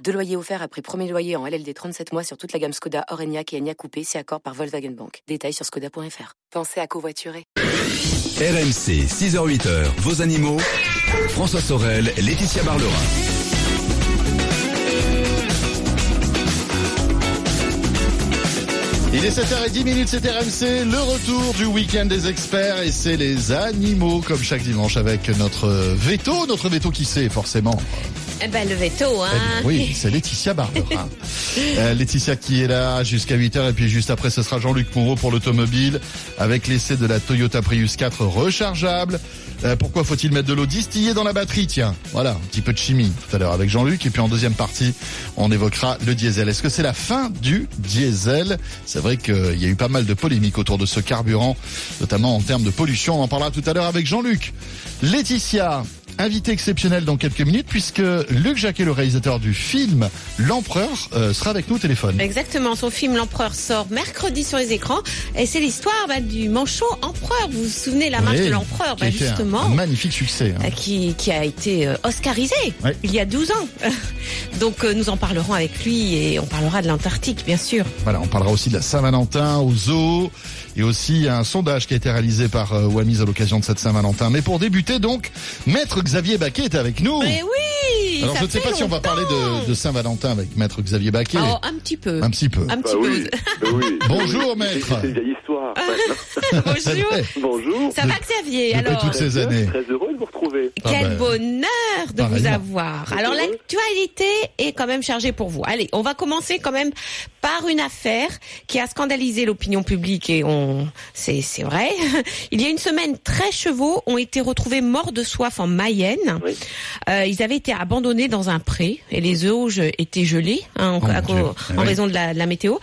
Deux loyers offerts après premier loyer en LLD 37 mois sur toute la gamme Skoda, Orenia et Enya Coupé, c'est accord par Volkswagen Bank. Détails sur skoda.fr. Pensez à covoiturer. RMC, 6h-8h, vos animaux. François Sorel, Laetitia Barlerin. Il est 7h10 minutes, c'est RMC, le retour du week-end des experts et c'est les animaux comme chaque dimanche avec notre veto, notre veto qui sait forcément. Eh ben, le veto, hein. Eh bien, oui, c'est Laetitia Barberin. Euh, Laetitia qui est là jusqu'à 8h et puis juste après ce sera Jean-Luc Moreau pour l'automobile avec l'essai de la Toyota Prius 4 rechargeable. Euh, pourquoi faut-il mettre de l'eau distillée dans la batterie? Tiens, voilà, un petit peu de chimie tout à l'heure avec Jean-Luc et puis en deuxième partie, on évoquera le diesel. Est-ce que c'est la fin du diesel? C'est vrai qu'il y a eu pas mal de polémiques autour de ce carburant, notamment en termes de pollution. On en parlera tout à l'heure avec Jean-Luc. Laetitia, invité exceptionnel dans quelques minutes puisque Luc Jacquet, le réalisateur du film L'Empereur, euh, sera avec nous au téléphone. Exactement, son film L'Empereur sort mercredi sur les écrans et c'est l'histoire bah, du manchot empereur. Vous vous souvenez la marche Oui, de l'empereur, bah, justement. Un, magnifique succès. hein. euh, Qui, qui a été euh, oscarisé il y a 12 ans. Donc euh, nous en parlerons avec lui et on parlera de l'Antarctique bien sûr. Voilà, on parlera aussi de la Saint-Valentin au zoo et aussi un sondage qui a été réalisé par euh, Wamis à l'occasion de cette Saint-Valentin. Mais pour débuter donc, Maître Xavier Baquet est avec nous. Mais oui Alors ça je ne sais pas si on va longtemps. parler de, de Saint-Valentin avec Maître Xavier Baquet. Oh, un petit peu. Un petit peu. Un Bah petit oui, bah oui. Bonjour, maître. C'est une vieille histoire. peu. Bonjour. Bonjour. Ça va Xavier Depuis alors toutes ces années. Très heureux de vous retrouver. Ah Quel ben, bonheur de vous avoir. Alors l'actualité est quand même chargée pour vous. Allez, on va commencer quand même par une affaire qui a scandalisé l'opinion publique et on c'est c'est vrai. Il y a une semaine, 13 chevaux ont été retrouvés morts de soif en Mayenne. Oui. Euh, ils avaient été abandonnés dans un pré et les auges étaient gelés hein, en, Oh, à en Oui. raison de la, de la météo.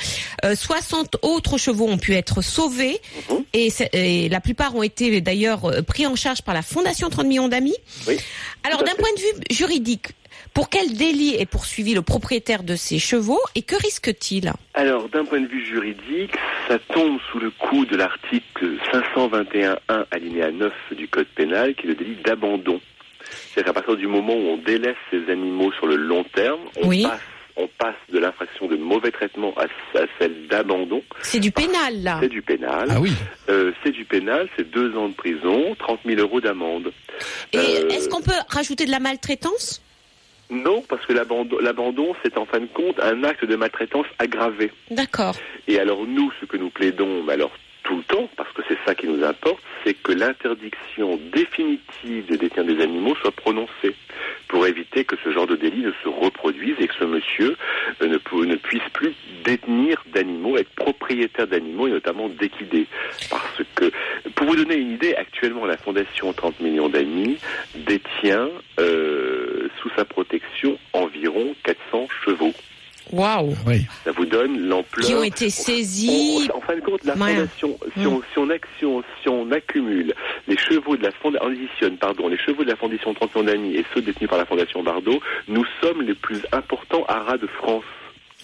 Euh, 60 autres chevaux ont pu être sauvés et, la plupart ont été d'ailleurs euh, pris en charge par la Fondation 30 millions d'amis. Oui. Alors d'un point de vue juridique, pour quel délit est poursuivi le propriétaire de ces chevaux et que risque-t-il? Alors, d'un point de vue juridique, ça tombe sous le coup de l'article 521.1 alinéa 9 du Code pénal, qui est le délit d'abandon. C'est-à-dire qu'à partir du moment où on délaisse ces animaux sur le long terme, on Oui. passe on passe de l'infraction de mauvais traitement à, à celle d'abandon. C'est du pénal là. C'est du pénal. Ah oui. Euh, c'est du pénal, c'est deux ans de prison, 30 000 euros d'amende. Et Euh, est-ce qu'on peut rajouter de la maltraitance? Non, parce que l'abandon, l'abandon, c'est en fin de compte un acte de maltraitance aggravé. D'accord. Et alors nous, ce que nous plaidons, alors tout le temps, parce que c'est ça qui nous importe, c'est que l'interdiction définitive de détenir des animaux soit prononcée pour éviter que ce genre de délit ne se reproduise et que ce monsieur euh, ne, pu- ne puisse plus détenir d'animaux, être propriétaire d'animaux et notamment d'équidés. Parce que, pour vous donner une idée, actuellement la Fondation 30 millions d'amis détient euh, sous sa protection environ 400 chevaux. Waouh. Oui. Ça vous donne l'ampleur. Qui ont été saisis. On- en fin de compte, la Ouais. fondation, si, on, si, on, ac- si on- on accumule les chevaux de la fondation, on additionne, pardon, les chevaux de la fondation 30 millions d'amis et ceux détenus par la fondation Bardot, nous sommes les plus importants haras de France.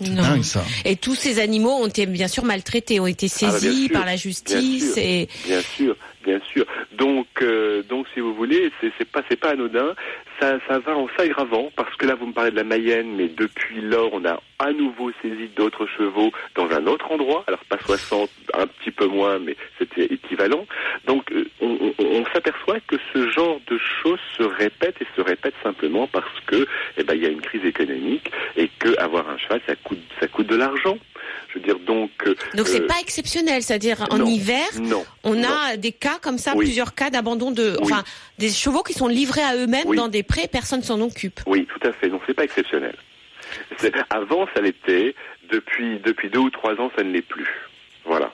Non. Dingue ça. Et tous ces animaux ont été bien sûr maltraités, ont été Ah bah, bien saisis sûr, par la bien justice sûr. et Bien sûr, bien sûr. Donc, euh, donc, si vous voulez, c'est pas, c'est pas anodin. Ça, ça va en s'aggravant parce que là, vous me parlez de la Mayenne, mais depuis lors, on a à nouveau saisi d'autres chevaux dans un autre endroit. Alors pas 60, un petit peu moins, mais c'était équivalent. Donc, euh, on s'aperçoit que ce genre de choses se répète et se répète simplement parce que, eh ben, il y a une crise économique et que avoir un cheval, ça coûte, ça coûte de l'argent. Je veux dire, donc. euh, donc c'est euh, pas exceptionnel, c'est-à-dire en non, hiver, Non. on non. a des cas comme ça, Oui. plusieurs cas d'abandon de, Oui. enfin des chevaux qui sont livrés à eux-mêmes Oui. dans des prés, personne s'en occupe. Oui, tout à fait. Donc c'est pas exceptionnel. Avant, ça l'était. Depuis depuis deux ou trois ans, ça ne l'est plus. Voilà.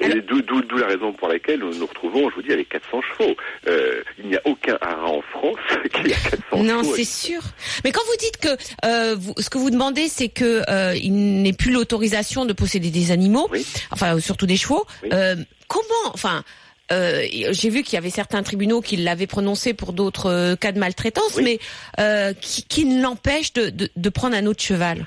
Et d'où la raison pour laquelle nous nous retrouvons, je vous dis, avec 400 chevaux. Euh, il n'y a aucun haras en France qui a 400 Non, chevaux. c'est sûr. Mais quand vous dites que euh, vous- ce que vous demandez, c'est que euh, il n'est plus l'autorisation de posséder des animaux, Oui. enfin surtout des chevaux. Oui. euh, comment, enfin, euh, j'ai vu qu'il y avait certains tribunaux qui l'avaient prononcé pour d'autres euh, cas de maltraitance, Oui. mais euh, qui, qui ne l'empêche de, de, de prendre un autre cheval?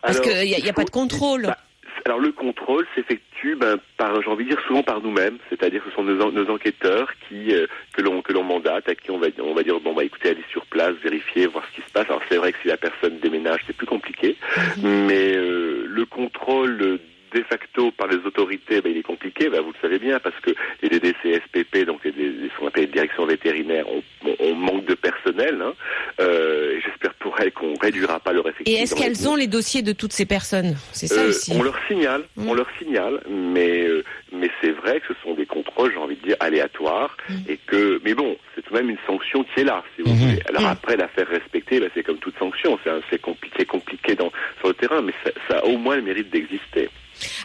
Parce qu'il n'y a, pas de contrôle. Bah, alors le contrôle s'effectue, ben, par, j'ai envie de dire souvent par nous-mêmes, c'est-à-dire que ce sont nos, en- nos enquêteurs qui euh, que l'on mandate, à qui on va on va dire bon bah écoutez allez sur place, vérifier, voir ce qui se passe. Alors c'est vrai que si la personne déménage, c'est plus compliqué, mais euh, le contrôle euh, de facto par les autorités, ben, il est compliqué, ben, vous le savez bien, parce que les DDCSPP, donc les, les, ce qu'on les directions vétérinaires, on, manque de personnel. Hein, J'espère pour elles qu'on réduira. Et est-ce qu'elles ont les dossiers de toutes ces personnes? C'est ça euh, aussi. on leur signale, Mm. on leur signale, mais euh, mais c'est vrai que ce sont des contrôles, j'ai envie de dire aléatoires, Mm. et que mais bon, c'est tout de même une sanction qui est là, si vous Mhm. voulez. Alors Mm. après la faire respecter, ben, c'est comme toute sanction, c'est compliqué, compliqué dans sur le terrain, mais ça, ça a au moins le mérite d'exister.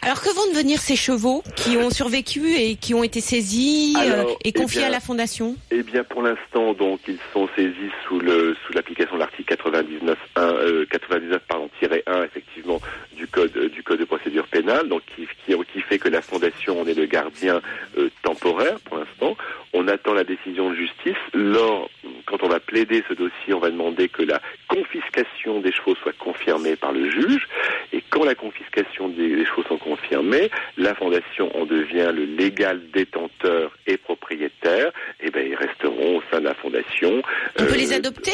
Alors que vont devenir ces chevaux qui ont survécu et qui ont été saisis euh, et eh confiés bien, à la fondation? Eh bien, pour l'instant, donc, ils sont saisis sous le sous l'application de l'article 99 1, euh, 99 pardon, tiré 1, effectivement, du code euh, du code de procédure pénale, donc qui, qui, qui fait que la fondation en est le gardien euh, temporaire pour l'instant. On attend la décision de justice. Lors, quand on va plaider ce dossier, on va demander que la confiscation des chevaux soit confirmée par le juge. Et quand la confiscation des, des chevaux sont confirmées, la fondation en devient le légal détenteur et propriétaire. Et ben, ils resteront au sein de la fondation. On peut Euh, les adopter?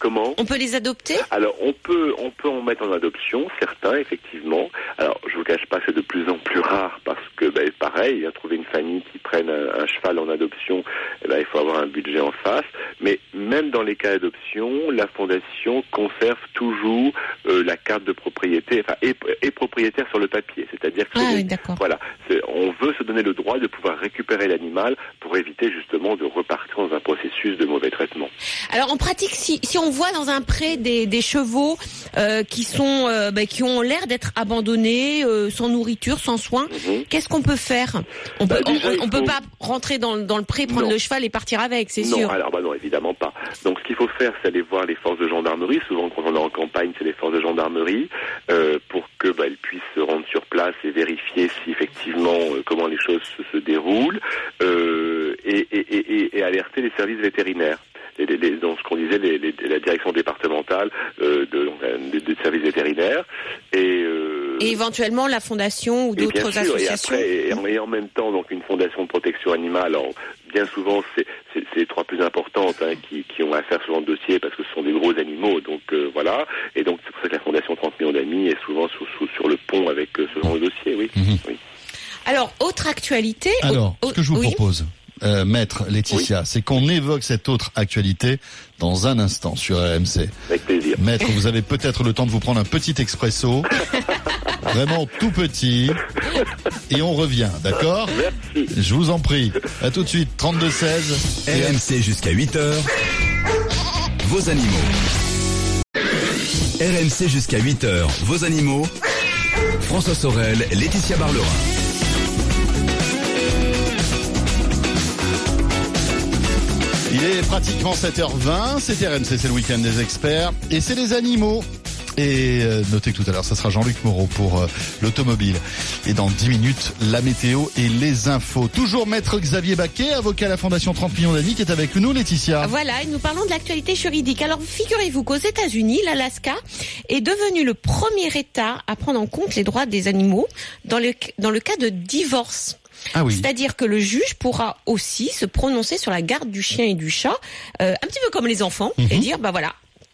Comment On peut les adopter alors on peut on peut en mettre en adoption certains effectivement. Alors je vous cache pas c'est de plus en plus rare parce que ben, pareil, trouver une famille qui prenne un, un cheval en adoption, eh ben, il faut avoir un budget en face. Mais même dans les cas d'adoption, la fondation conserve toujours euh, la carte de propriété, enfin est, est propriétaire sur le papier, c'est-à-dire que Ah oui, voilà, on veut se donner le droit de pouvoir récupérer l'animal pour éviter justement de repartir dans un processus de mauvais traitement. Alors en pratique, si, si on voit dans un pré des, des chevaux euh, qui sont euh, bah, qui ont l'air d'être abandonnés, euh, sans nourriture, sans soins, Mhm. qu'est-ce qu'on peut faire? On Bah, peut on, déjà, on- on pas rentrer dans, dans le pré, prendre Non. le cheval et partir avec, c'est non, sûr. alors bah non, évidemment pas. Donc ce qu'il faut faire, c'est aller voir les forces de gendarmerie. Souvent, quand on est en campagne, c'est les forces de gendarmerie pour que bah, elles puissent se rendre sur place et vérifier si effectivement comment les choses se, se déroulent et, et, et, et- et alerter les services vétérinaires. Les, les, les- donc ce qu'on disait, les, les- la direction départementale euh, de, donc, euh, des, des services vétérinaires et, euh, Et éventuellement la fondation ou et d'autres sûr, et associations. après, et en, et en même temps, donc une fondation de protection animale. Bien souvent, c'est les trois plus importantes hein, qui, qui ont à faire ce genre de dossier parce que ce sont des gros animaux. Donc euh, voilà. Et donc c'est pour ça que la fondation 30 millions d'amis est souvent sous, sous- sur le pont avec euh, ce genre de dossier. Oui. Mhm. oui. Alors autre actualité. Alors, au- ce que je vous oui. propose, euh, maître Laetitia, c'est qu'on évoque cette autre actualité dans un instant sur RMC. Avec plaisir. Maître, vous avez peut-être le temps de vous prendre un petit expresso, vraiment tout petit, et on revient, d'accord Merci. Je vous en prie. À tout de suite, 32-16. Et RMC jusqu'à 8h. Vos animaux. RMC jusqu'à 8h. Vos animaux. François Sorel, Laetitia Barlerin. Il est pratiquement 7h20, c'est RMC, c'est le week-end des experts, et c'est les animaux. Et euh, notez que tout à l'heure, ça sera Jean-Luc Moreau pour euh, l'automobile. Et dans 10 minutes, la météo et les infos. Toujours maître Xavier Baquet, avocat à la Fondation 30 millions qui est avec nous, Laetitia. Voilà, et nous parlons de l'actualité juridique. Alors, figurez-vous qu'aux États-Unis, l'Alaska est devenu le premier État à prendre en compte les droits des animaux dans le, dans le cas de divorce. Ah oui. C'est-à-dire que le juge pourra aussi se prononcer sur la garde du chien et du chat, euh, un petit peu comme les enfants, et Mhm. dire, bah voilà,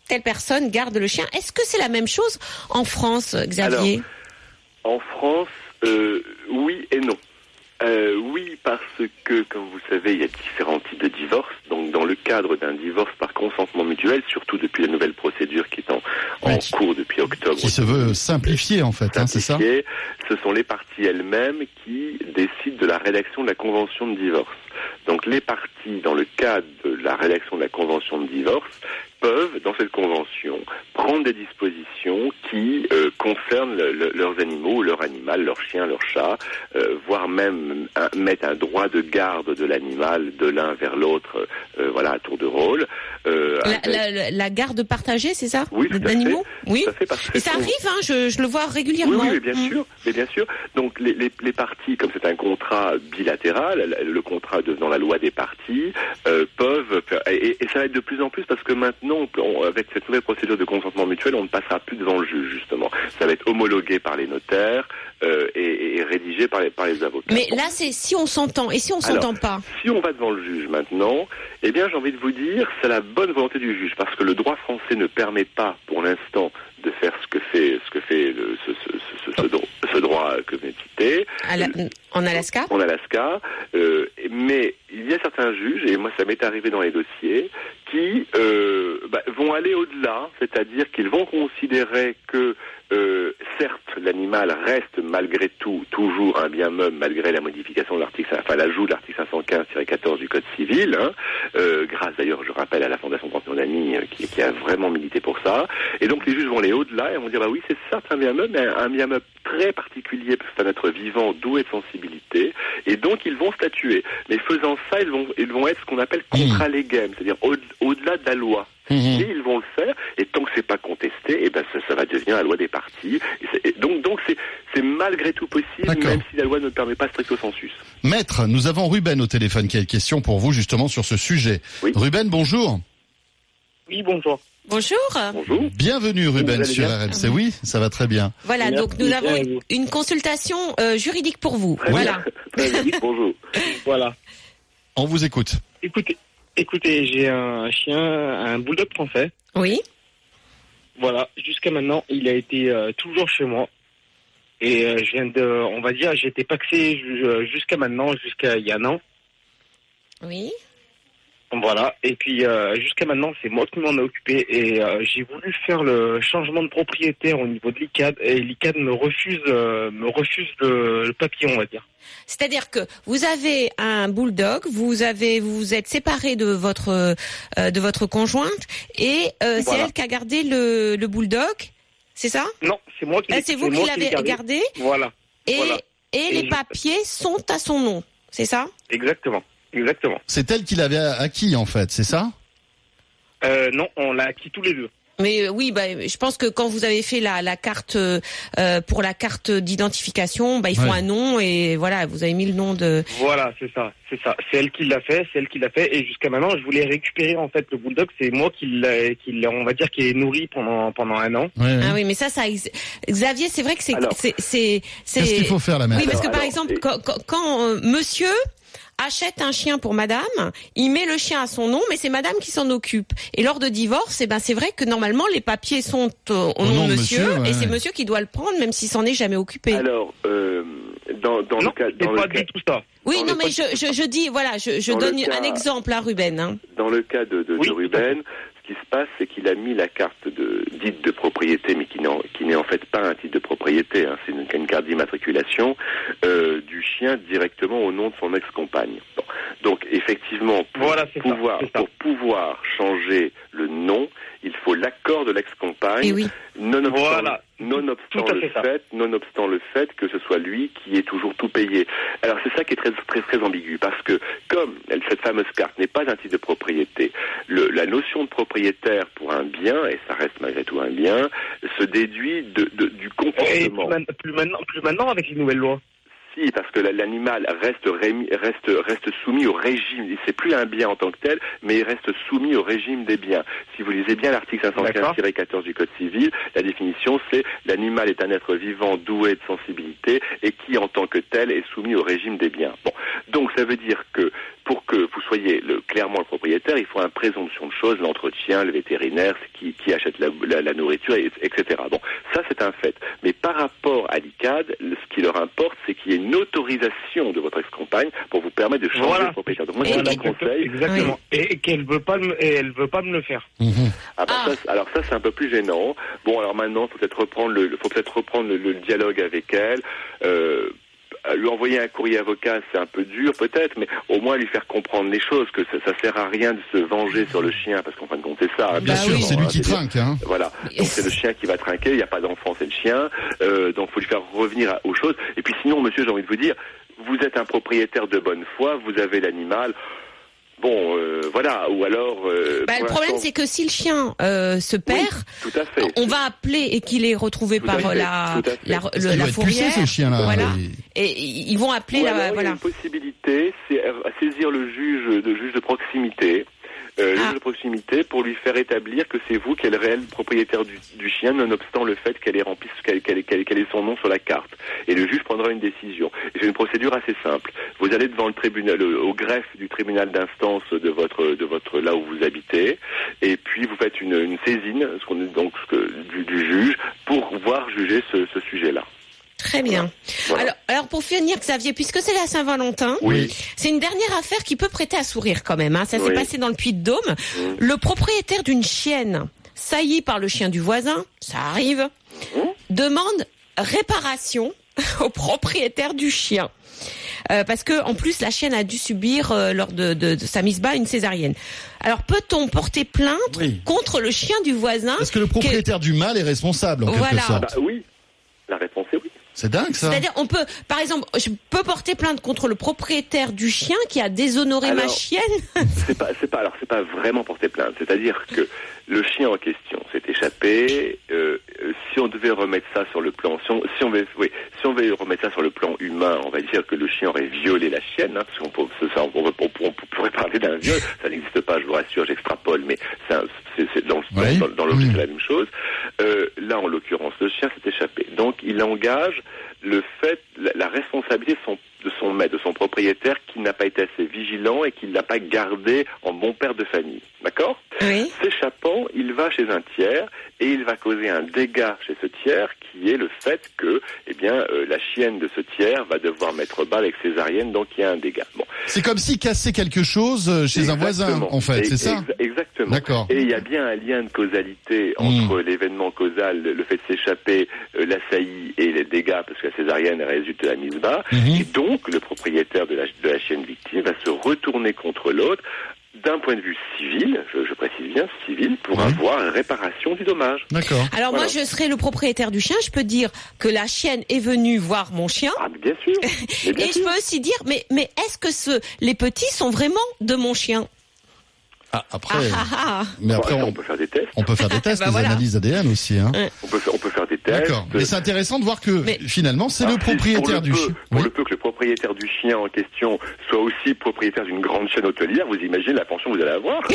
telle personne garde le chien. Est-ce que c'est la même chose en France, Xavier? En France, euh, oui et non. Euh, oui, parce que, comme vous savez, il y a différents types de divorces. Donc, dans le cadre d'un divorce par consentement mutuel, surtout depuis la nouvelle procédure qui est en, Oui, cours depuis octobre, Qui se veut simplifier, en fait, hein, c'est ça ce sont les parties elles-mêmes qui décident de la rédaction de la convention de divorce. Donc les parties, dans le cadre de la rédaction de la convention de divorce, peuvent, dans cette convention, prendre des dispositions qui euh, concernent le- le- leurs animaux, leur animal, leur chien, leur chat, euh, voire même un- mettre un droit de garde de l'animal de l'un vers l'autre, euh, voilà, à tour de rôle. euh, La, garde partagée, c'est ça Oui, tout à fait. Oui. Tout à fait, parce que Et ça arrive, hein, je, je le vois régulièrement. Oui, oui, mais bien Mm. sûr, mais bien sûr. Donc les, les, les parties, comme c'est un contrat bilatéral, le, contrat devenant la loi des parties, euh, peuvent et ça va être de plus en plus parce que maintenant, on- avec cette nouvelle procédure de consentement mutuel, on ne passera plus devant le juge justement. Ça va être homologué par les notaires euh, et, et rédigé par les par les avocats. Mais là, c'est si on s'entend. Et si on s'entend pas Si on va devant le juge maintenant, eh bien, j'ai envie de vous dire, c'est la bonne volonté du juge, parce que le droit français ne permet pas, pour l'instant, de faire ce que fait ce que fait le- ce, ce, ce, ce, ce dro- ce droit que vous à la- en Alaska? En Alaska, euh, mais il y a certains juges, et moi ça m'est arrivé dans les dossiers, qui euh, bah, vont aller au-delà, c'est-à-dire qu'ils vont considérer que euh, certes l'animal reste malgré tout toujours un bien meuble malgré la modification de l'article, enfin l'ajout de l'article 515-14 du Code civil, hein, euh, grâce d'ailleurs, je rappelle, à la Fondation 30 millions d'amis euh, qui, qui a vraiment milité pour ça. Et donc les juges vont aller au-delà et vont dire bah oui c'est certes un bien meuble, mais un, bien meuble très particulier parce que c'est un être vivant doué de sensibilité, et donc ils vont statuer. Mais faisant ça, ils vont ils vont être ce qu'on appelle contra legem, c'est-à-dire au- au-delà de la loi. Et ils vont le faire, et tant que c'est pas contesté, et ben ça, ça va devenir la loi des partis. Et c'est- et donc donc c'est c'est malgré tout possible, même si la loi ne permet pas stricto sensus. Maître, nous avons Ruben au téléphone qui a une question pour vous justement sur ce sujet. Oui. Ruben, bonjour. Oui, bonjour. Bonjour. Bonjour. Bienvenue Ruben sur RMC. Oui, ça va très bien. Voilà, donc nous avons une consultation euh, juridique pour vous. Très Voilà. bien. Très bien. Bonjour. Voilà. On vous écoute. Écoutez, écoutez, j'ai un chien, un bulldog français. Oui. Voilà. Jusqu'à maintenant, il a été euh, toujours chez moi. Et euh, je viens de, on va dire, été paxé euh, jusqu'à maintenant, jusqu'à il y a un an. Oui. Voilà. Et puis euh, jusqu'à maintenant, c'est moi qui m'en ai occupé. Et euh, j'ai voulu faire le changement de propriétaire au niveau de l'ICAD. Et l'ICAD me refuse, euh, me refuse le, le papier, on va dire. C'est-à-dire que vous avez un bulldog, vous avez vous vous êtes séparé de votre de votre conjointe et c'est elle qui a gardé le, le bulldog, c'est ça? Non, c'est moi qui. Ah, l'ai- C'est vous qui l'avez gardé? Voilà. et Voilà. et Et les je- papiers sont à son nom, c'est ça? Exactement. Exactement. C'est elle qui l'avait acquis en fait, c'est ça? Euh, non, on l'a acquis tous les deux. Mais euh, oui, bah, je pense que quand vous avez fait la, la carte euh, pour la carte d'identification, bah, il faut Ouais. un nom et voilà, vous avez mis le nom de. Voilà, c'est ça, c'est ça. C'est elle qui l'a fait, c'est elle qui l'a fait. Et jusqu'à maintenant, je voulais récupérer en fait le bulldog. C'est moi qui l'a, qui l'a, on va dire, qui est nourri pendant pendant un an. Ouais, ouais. Ah oui, mais ça, ça, Xavier, c'est vrai que c'est, c'est, c'est, Qu'est-ce qu'il faut faire la mère Oui, parce que Alors, par alors, exemple, quand, quand- quand, euh, Monsieur achète un chien pour Madame, il met le chien à son nom, mais c'est Madame qui s'en occupe. Et lors de divorce, eh ben c'est vrai que normalement les papiers sont au, nom de Monsieur, Monsieur, ouais, et c'est. Monsieur qui doit le prendre, même s'il s'en est jamais occupé. Alors, euh, dans, dans non, le cas, dans le pas cas, tout ça. oui, dans non, mais je, je, je dis, voilà, je, je donne cas- un exemple à Ruben. Hein. dans le cas de, de, Oui, Ruben, qui se passe, c'est qu'il a mis la carte de, dite de propriété, mais qui n'est en, qui n'est en fait pas un titre de propriété, hein, c'est une, une carte d'immatriculation euh, du chien directement au nom de son ex-compagne. Bon. Donc effectivement, pour Voilà, c'est ça, pouvoir c'est ça. pour pouvoir changer le nom, il faut l'accord de l'ex-compagne. Et oui. Nonobstant, Voilà. le fait ça. fait, nonobstant le fait que ce soit lui qui ait toujours tout payé. Alors c'est ça qui est très très très ambigu parce que comme cette fameuse carte n'est pas un titre de propriété, le- la notion de propriétaire pour un bien et ça reste malgré tout un bien se déduit de, de- du Et plus, comportement. man- plus maintenant, plus maintenant avec les nouvelles lois. Si, parce que la- l'animal reste, reste soumis au régime. C'est plus un bien en tant que tel, mais il reste soumis au régime des biens. Si vous lisez bien l'article 515-14 du Code civil, la définition c'est l'animal est un être vivant doué de sensibilité et qui en tant que tel est soumis au régime des biens. Bon, donc ça veut dire que pour que vous soyez le, clairement le propriétaire, il faut une présomption de choses, l'entretien, le vétérinaire, qui, qui achète la, la- la nourriture, et- etc. Bon, ça c'est un fait. Mais par rapport à l'ICAD, le- ce qui leur importe, c'est qu'il y ait une autorisation de votre ex-compagne pour vous permettre de changer Voilà. de propriétaire. Donc moi, et- vous conseille. Exactement. Et, et qu'elle veut pas, me- et elle veut pas me le faire. Mhm. Ah bah Ah. ça, c'est- alors ça c'est un peu plus gênant. Bon alors maintenant faut peut-être reprendre le faut peut-être reprendre le, le dialogue avec elle. Euh, lui envoyer un courrier avocat, c'est un peu dur peut-être, mais au moins lui faire comprendre les choses, que ça, ça sert à rien de se venger sur le chien, parce qu'en fin de compte c'est ça. hein, Bien Bah sûr, oui. c'est lui qui trinque. Hein. Voilà, donc c'est le chien qui va trinquer, il n'y a pas d'enfant, c'est le chien, euh, donc faut lui faire revenir à- aux choses. Et puis sinon, monsieur, j'ai envie de vous dire, vous êtes un propriétaire de bonne foi, vous avez l'animal, bon, euh, voilà, ou alors... euh, Bah, le problème, c'est que si le chien euh, se Oui, perd, tout à fait. on va appeler et qu'il est retrouvé Tout par fait, la, tout à fait. la, le- la fourrière. ce chien-là. Voilà. Et- Et ils vont appeler Ou la, alors, il y a voilà. une possibilité, c'est à à saisir le juge, de juge de proximité, euh, le Ah. de proximité, pour lui faire établir que c'est vous qui êtes le réel propriétaire du, du chien, nonobstant le fait qu'elle ait rempli, qu'elle ait son nom sur la carte. Et le juge prendra une décision. C'est une procédure assez simple. Vous allez devant le tribunal, au greffe du tribunal d'instance de votre, de votre là où vous habitez, et puis vous faites une, une saisine, ce qu'on donc ce que- du, du juge, pour pouvoir juger ce, ce sujet-là. Très bien. Voilà. Alors, alors pour finir, Xavier, puisque c'est la Saint-Valentin, Oui. c'est une dernière affaire qui peut prêter à sourire quand même. Hein. Ça s'est passé dans le Puy-de-Dôme. Le propriétaire d'une chienne, saillie par le chien du voisin, ça arrive, demande réparation au propriétaire du chien. Euh, parce que en plus la chienne a dû subir euh, lors de, de- de sa mise bas une césarienne. Alors peut-on porter plainte Oui. contre le chien du voisin Est-ce que le propriétaire du mal est responsable en quelque Voilà. sorte Bah oui. La réponse est oui. C'est dingue ça. C'est-à-dire, on peut, par exemple, je peux porter plainte contre le propriétaire du chien qui a déshonoré ma chienne. C'est pas, c'est pas, alors c'est pas vraiment porter plainte. C'est-à-dire que le chien en question s'est échappé. euh, euh, si on devait remettre ça sur le plan, si on, si on veut, oui, si on veut remettre ça sur le plan humain, on va dire que le chien aurait violé la chienne, hein, parce qu'on peut, ça, on, on- on- pourrait parler d'un viol. Ça n'existe pas, je vous rassure, j'extrapole, mais c'est, dans, Oui. dans, dans l'objet Mm. c'est la même chose. Euh, là, en l'occurrence, le chien s'est échappé. Donc, il engage le fait, la, la responsabilité de son, de son maître, de son propriétaire, qui n'a pas été assez vigilant et qui ne l'a pas gardé en bon père de famille. D'accord Oui. S'échappant, il va chez un tiers et il va causer un dégât chez ce tiers qui est le fait que, eh bien, euh, la chienne de ce tiers va devoir mettre bas avec césarienne, donc il y a un dégât. Bon. C'est comme s'il cassait quelque chose euh, chez un voisin, en fait, c'est ça ex- Exactement. D'accord. Et il y a bien un lien de causalité Hmm. entre l'événement causal, le fait de s'échapper, euh, la saillie et les dégâts, parce que la césarienne résulte de la mise bas. Mhm. Et donc, le propriétaire de la, de la chienne victime va se retourner contre l'autre d'un point de vue civil, je, je précise bien civil, pour avoir réparation du dommage. D'accord. Alors moi, je serais le propriétaire du chien. Je peux dire que la chienne est venue voir mon chien. Ah, bien sûr. Bien Et je peux aussi dire, mais, mais est-ce que ce, les petits sont vraiment de mon chien? Ah, après, Ah, ah, ah. mais après on, on peut faire des tests. on peut faire des tests, Bah des voilà. analyses ADN aussi. Hein. On peut faire, on peut faire des tests. D'accord. Mais c'est intéressant de voir que Mais- finalement c'est le si, propriétaire pour du le peu- chien. Pour Oui. le peu que le propriétaire du chien en question soit aussi propriétaire d'une grande chaîne hôtelière, vous imaginez la pension que vous allez avoir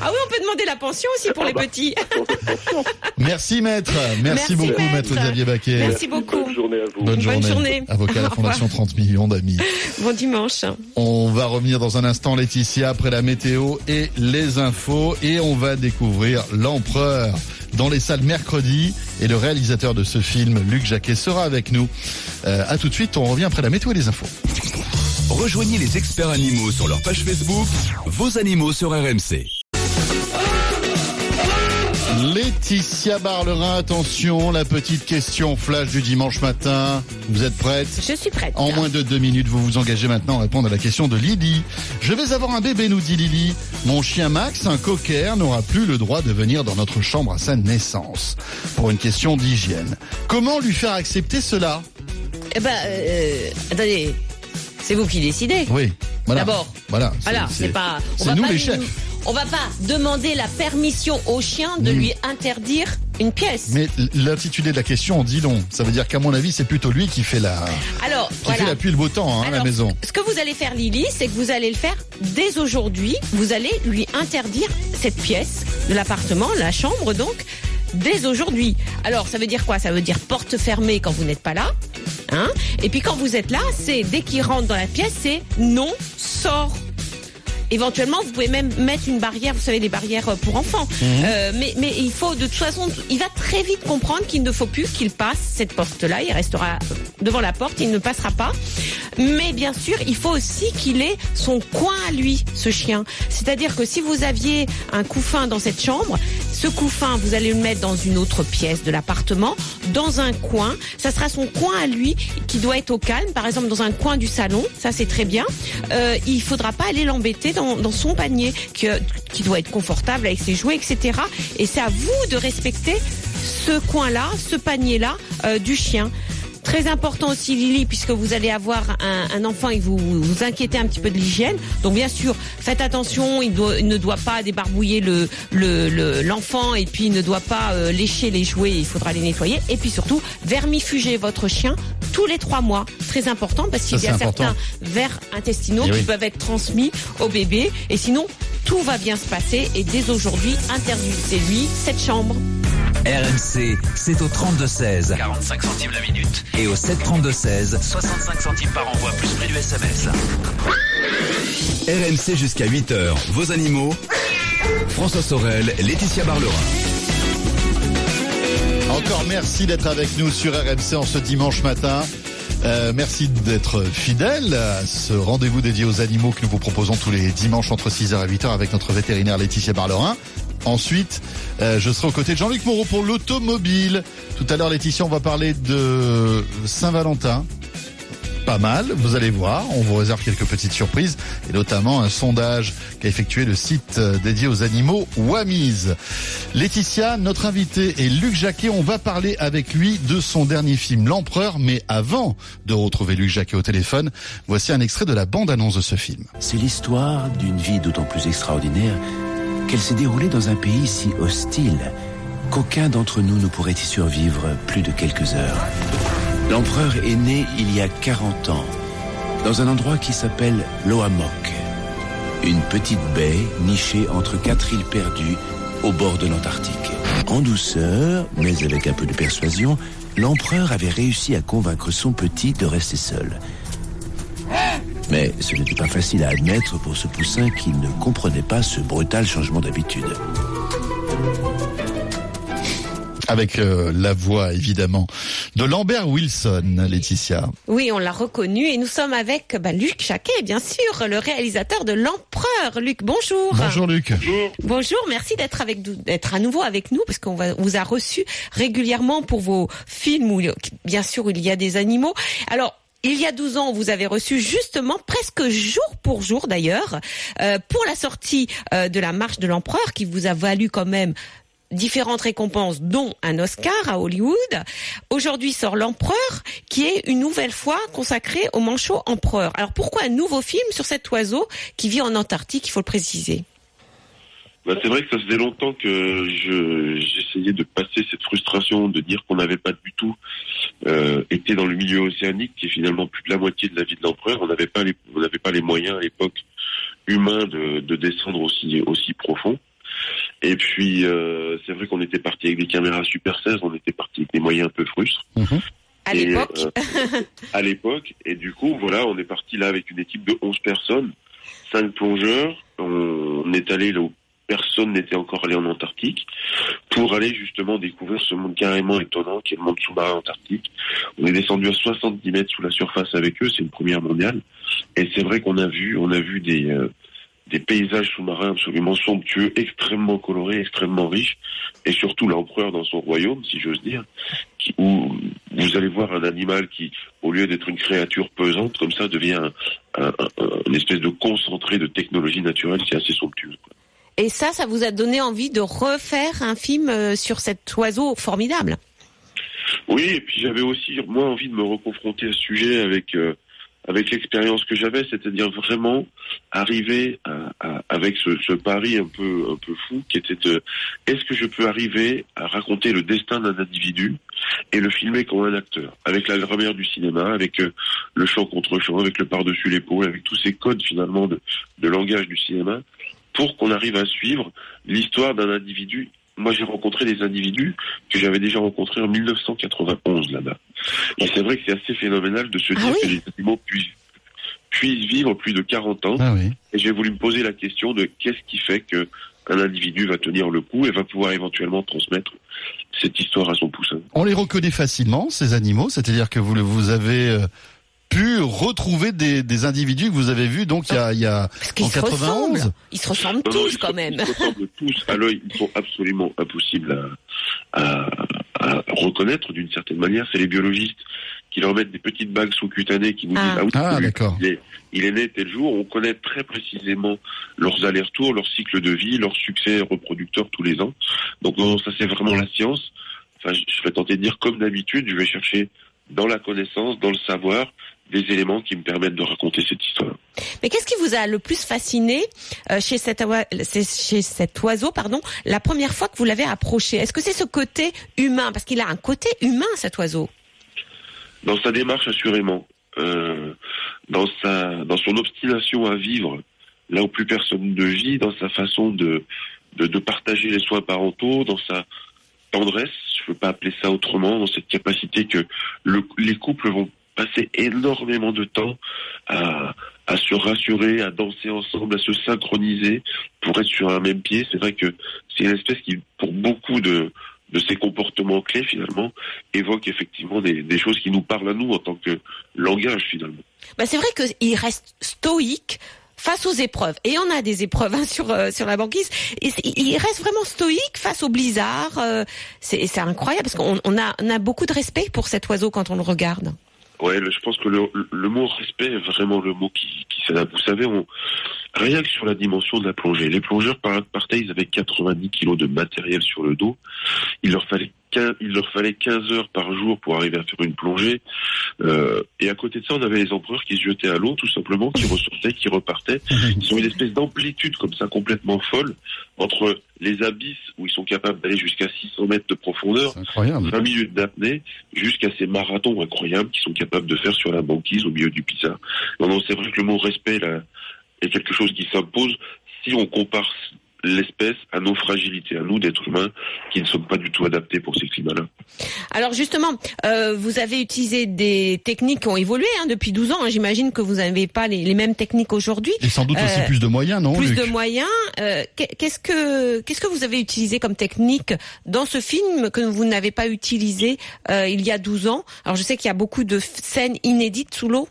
Ah oui, on peut demander la pension aussi pour les Ah bah. petits. Merci maître. Merci, Merci, beaucoup maître, maître. Xavier Baquet. Merci beaucoup. Bonne journée à vous. Bonne Bonne journée. journée. Avocat à la. Fondation 30 millions d'amis. Bon dimanche. On va revenir dans un instant, Laetitia, après la météo et les infos. Et on va découvrir l'empereur dans les salles mercredi. Et le réalisateur de ce film, Luc Jacquet, sera avec nous. Euh, à tout de suite, on revient après la météo et les infos. Rejoignez les experts animaux sur leur page Facebook, vos animaux sur RMC. Laetitia Barlerin, attention, la petite question flash du dimanche matin. Vous êtes prête? Je suis prête. En moins de deux minutes, vous vous engagez maintenant à répondre à la question de Lily. Je vais avoir un bébé, nous dit Lily. Mon chien Max, un cocker, n'aura plus le droit de venir dans notre chambre à sa naissance. Pour une question d'hygiène. Comment lui faire accepter cela? Eh ben, euh, attendez, c'est vous qui décidez. Oui. Voilà. D'abord. Voilà. Voilà, c'est pas. on C'est va nous pas les chefs. On va pas demander la permission au chien de lui interdire une pièce. Mais l'intitulé de la question dit long. Ça veut dire qu'à mon avis, c'est plutôt lui qui fait la, Alors, qui voilà. fait la pluie le beau temps, hein, à la maison. Ce que vous allez faire, Lily, c'est que vous allez le faire dès aujourd'hui. Vous allez lui interdire cette pièce de l'appartement, la chambre donc, dès aujourd'hui. Alors, ça veut dire quoi? Ça veut dire porte fermée quand vous n'êtes pas là. Hein? Et puis quand vous êtes là, c'est dès qu'il rentre dans la pièce, c'est non, sort. Éventuellement, vous pouvez même mettre une barrière, vous savez, les barrières euh, pour enfants. Euh, mais, mais il faut, de toute façon, il va très vite comprendre qu'il ne faut plus qu'il passe cette porte-là. Il restera devant la porte, il ne passera pas. Mais bien sûr, il faut aussi qu'il ait son coin à lui, ce chien. C'est-à-dire que si vous aviez un couffin dans cette chambre, Ce couffin, vous allez le mettre dans une autre pièce de l'appartement, dans un coin. Ça sera son coin à lui qui doit être au calme, par exemple dans un coin du salon. Ça, c'est très bien. Euh, il faudra pas aller l'embêter dans, son panier qui, qui doit être confortable avec ses jouets, etc. Et c'est à vous de respecter ce coin-là, ce panier-là euh, du chien. Très important aussi Lily, puisque vous allez avoir un, un enfant et vous vous inquiétez un petit peu de l'hygiène. Donc bien sûr, faites attention, il, doit, il ne doit pas débarbouiller le le- l'enfant et puis il ne doit pas euh, lécher les jouets, il faudra les nettoyer. Et puis surtout, vermifuger votre chien tous les trois mois. Très important parce qu'il y a important. certains vers intestinaux Eh qui oui. peuvent être transmis au bébé. Et sinon, tout va bien se passer. Et dès aujourd'hui, interdisez-lui cette chambre. RMC, c'est au 32-16 45 centimes la minute. et au 732-16. 65 centimes par envoi, plus prix du SMS. RMC jusqu'à 8h, vos animaux. François Sorel, Laetitia Barlerin. Encore merci d'être avec nous sur RMC en ce dimanche matin. Euh, merci d'être fidèle à ce rendez-vous dédié aux animaux que nous vous proposons tous les dimanches entre 6h et 8h avec notre vétérinaire Laetitia Barlerin. Ensuite, euh, je serai aux côtés de Jean-Luc Moreau pour l'automobile. Tout à l'heure, Laetitia, on va parler de Saint-Valentin. Pas mal, vous allez voir, on vous réserve quelques petites surprises et notamment un sondage qu'a effectué le site euh, dédié aux animaux Wamiz. Laetitia, notre invité est Luc Jacquet, on va parler avec lui de son dernier film L'Empereur, mais avant de retrouver Luc Jacquet au téléphone, voici un extrait de la bande-annonce de ce film. C'est l'histoire d'une vie d'autant plus extraordinaire qu'elle s'est déroulée dans un pays si hostile qu'aucun d'entre nous ne pourrait y survivre plus de quelques heures. L'empereur est né il y a 40 ans, dans un endroit qui s'appelle Loamok, une petite baie nichée entre quatre îles perdues au bord de l'Antarctique. En douceur, mais avec un peu de persuasion, l'empereur avait réussi à convaincre son petit de rester seul. Mais ce n'était pas facile à admettre pour ce poussin qui ne comprenait pas ce brutal changement d'habitude. Avec euh, la voix, évidemment, de Lambert Wilson, Laetitia. Oui, on l'a reconnu et nous sommes avec bah, Luc Jacquet, bien sûr, le réalisateur de L'Empereur. Luc, bonjour. Bonjour Luc. Bonjour, merci d'être avec d'être à nouveau avec nous parce qu'on vous a reçu régulièrement pour vos films où bien sûr il y a des animaux. Alors il y a 12 ans, vous avez reçu justement presque jour pour jour d'ailleurs euh, pour la sortie euh, de la marche de l'empereur qui vous a valu quand même différentes récompenses, dont un Oscar à Hollywood. Aujourd'hui sort L'Empereur, qui est une nouvelle fois consacré au manchot empereur. Alors pourquoi un nouveau film sur cet oiseau qui vit en Antarctique, il faut le préciser? Bah, c'est vrai que ça faisait longtemps que je j'essayais de passer cette frustration de dire qu'on n'avait pas du tout euh, été dans le milieu océanique, qui est finalement plus de la moitié de la vie de l'empereur. On n'avait pas les on n'avait pas les moyens à l'époque humains de, de descendre aussi aussi profond. Et puis euh, c'est vrai qu'on était parti avec des caméras Super 16, on était parti avec des moyens un peu frustres À Et, l'époque, euh, à l'époque. Et du coup, voilà, on est parti là avec une équipe de 11 personnes, 5 plongeurs. On, on est allé là où personne n'était encore allé en Antarctique pour aller justement découvrir ce monde carrément étonnant qui est le monde sous-marin antarctique. On est descendu à 70 mètres sous la surface avec eux, c'est une première mondiale. Et c'est vrai qu'on a vu, on a vu des, euh, paysages sous-marins absolument somptueux, extrêmement colorés, extrêmement riches, et surtout l'empereur dans son royaume, si j'ose dire, où vous allez voir un animal qui, au lieu d'être une créature pesante, comme ça, devient un, un- un- une espèce de concentré de technologie naturelle, c'est assez somptueux. Et ça, ça vous a donné envie de refaire un film euh, sur cet oiseau formidable? Oui, et puis j'avais aussi moi envie de me reconfronter à ce sujet avec euh, avec l'expérience que j'avais, c'est-à-dire vraiment arriver avec ce, pari un peu un peu fou qui était de est-ce que je peux arriver à raconter le destin d'un individu et le filmer comme un acteur, avec la grammaire du cinéma, avec euh, le chant contre chant, avec le par-dessus l'épaule, avec tous ces codes finalement de langage du cinéma, pour qu'on arrive à suivre l'histoire d'un individu. Moi, j'ai rencontré des individus que j'avais déjà rencontrés en 1991 là-bas. Et c'est vrai que c'est assez phénoménal de se Ah dire oui que les animaux puissent, puissent vivre plus de 40 ans. Ah oui. Et j'ai voulu me poser la question de qu'est-ce qui fait que un individu va tenir le coup et va pouvoir éventuellement transmettre cette histoire à son poussin? On les reconnaît facilement, ces animaux, c'est-à-dire que vous, le- vous avez euh, pu retrouver des, des individus que vous avez vus donc il y a, il y a en se ressemblent. 91. Ils se ressemblent Non, tous quand se- même. Ils se ressemblent tous à l'œil. Ils sont absolument impossibles à, à- à reconnaître d'une certaine manière. C'est les biologistes qui leur mettent des petites bagues sous-cutanées qui nous Ah. disent ah oui, Ah, d'accord. il est, il est né tel jour. On connaît très précisément leurs allers-retours, leur cycle de vie, leur succès reproducteur tous les ans. Donc non, ça c'est vraiment la science. Enfin, je serais tenté de dire comme d'habitude, je vais chercher dans la connaissance, dans le savoir, des éléments qui me permettent de raconter cette histoire. Mais qu'est-ce qui vous a le plus fasciné euh, chez, cet chez oiseau, pardon, la première fois que vous l'avez approché? Est-ce que c'est ce côté humain? Parce qu'il a un côté humain, cet oiseau. dans sa démarche assurément, euh, dans sa, dans son obstination à vivre là où plus personne ne vit, dans sa façon de, de, de partager les soins parentaux, dans sa tendresse, je ne peux pas appeler ça autrement, dans cette capacité que le, les couples vont passer énormément de temps à, à se rassurer, à danser ensemble, à se synchroniser pour être sur un même pied. C'est vrai que c'est une espèce qui, pour beaucoup de, de comportements clés finalement, évoque effectivement des, des choses qui nous parlent à nous en tant que langage finalement. Bah, c'est vrai qu'il reste stoïque face aux épreuves. Et on a des épreuves hein, sur euh, sur la banquise. Il reste vraiment stoïque face au blizzard. euh, c'est incroyable parce qu'on on a, on a beaucoup de respect pour cet oiseau quand on le regarde. Ouais, je pense que le, le mot respect est vraiment le mot qui, qui s'adapte. Vous savez, on, rien que sur la dimension de la plongée, les plongeurs par- partaient, ils avaient 90 kilos de matériel sur le dos. Il leur fallait 15, il leur fallait 15 heures par jour pour arriver à faire une plongée. Euh, et à côté de ça, on avait les empereurs qui se jetaient à l'eau, tout simplement, qui ressortaient, qui repartaient. Ils ont une espèce d'amplitude comme ça complètement folle entre les abysses où ils sont capables d'aller jusqu'à 600 mètres de profondeur C'est incroyable. 20 minutes d'apnée jusqu'à ces marathons incroyables qu'ils sont capables de faire sur la banquise au milieu du Pisa. Non, non, c'est vrai que le mot respect là, est quelque chose qui s'impose si on compare l'espèce à nos fragilités, à nous d'êtres humains qui ne sommes pas du tout adaptés pour ces climats-là. Alors justement, euh, vous avez utilisé des techniques qui ont évolué hein, depuis 12 ans. hein. J'imagine que vous n'avez pas les, les mêmes techniques aujourd'hui. Et sans doute aussi Euh, plus de moyens, non plus Luc de moyens. Euh, qu'est- qu'est-ce que qu'est-ce que vous avez utilisé comme technique dans ce film que vous n'avez pas utilisé euh, il y a 12 ans? Alors je sais qu'il y a beaucoup de scènes inédites sous l'eau.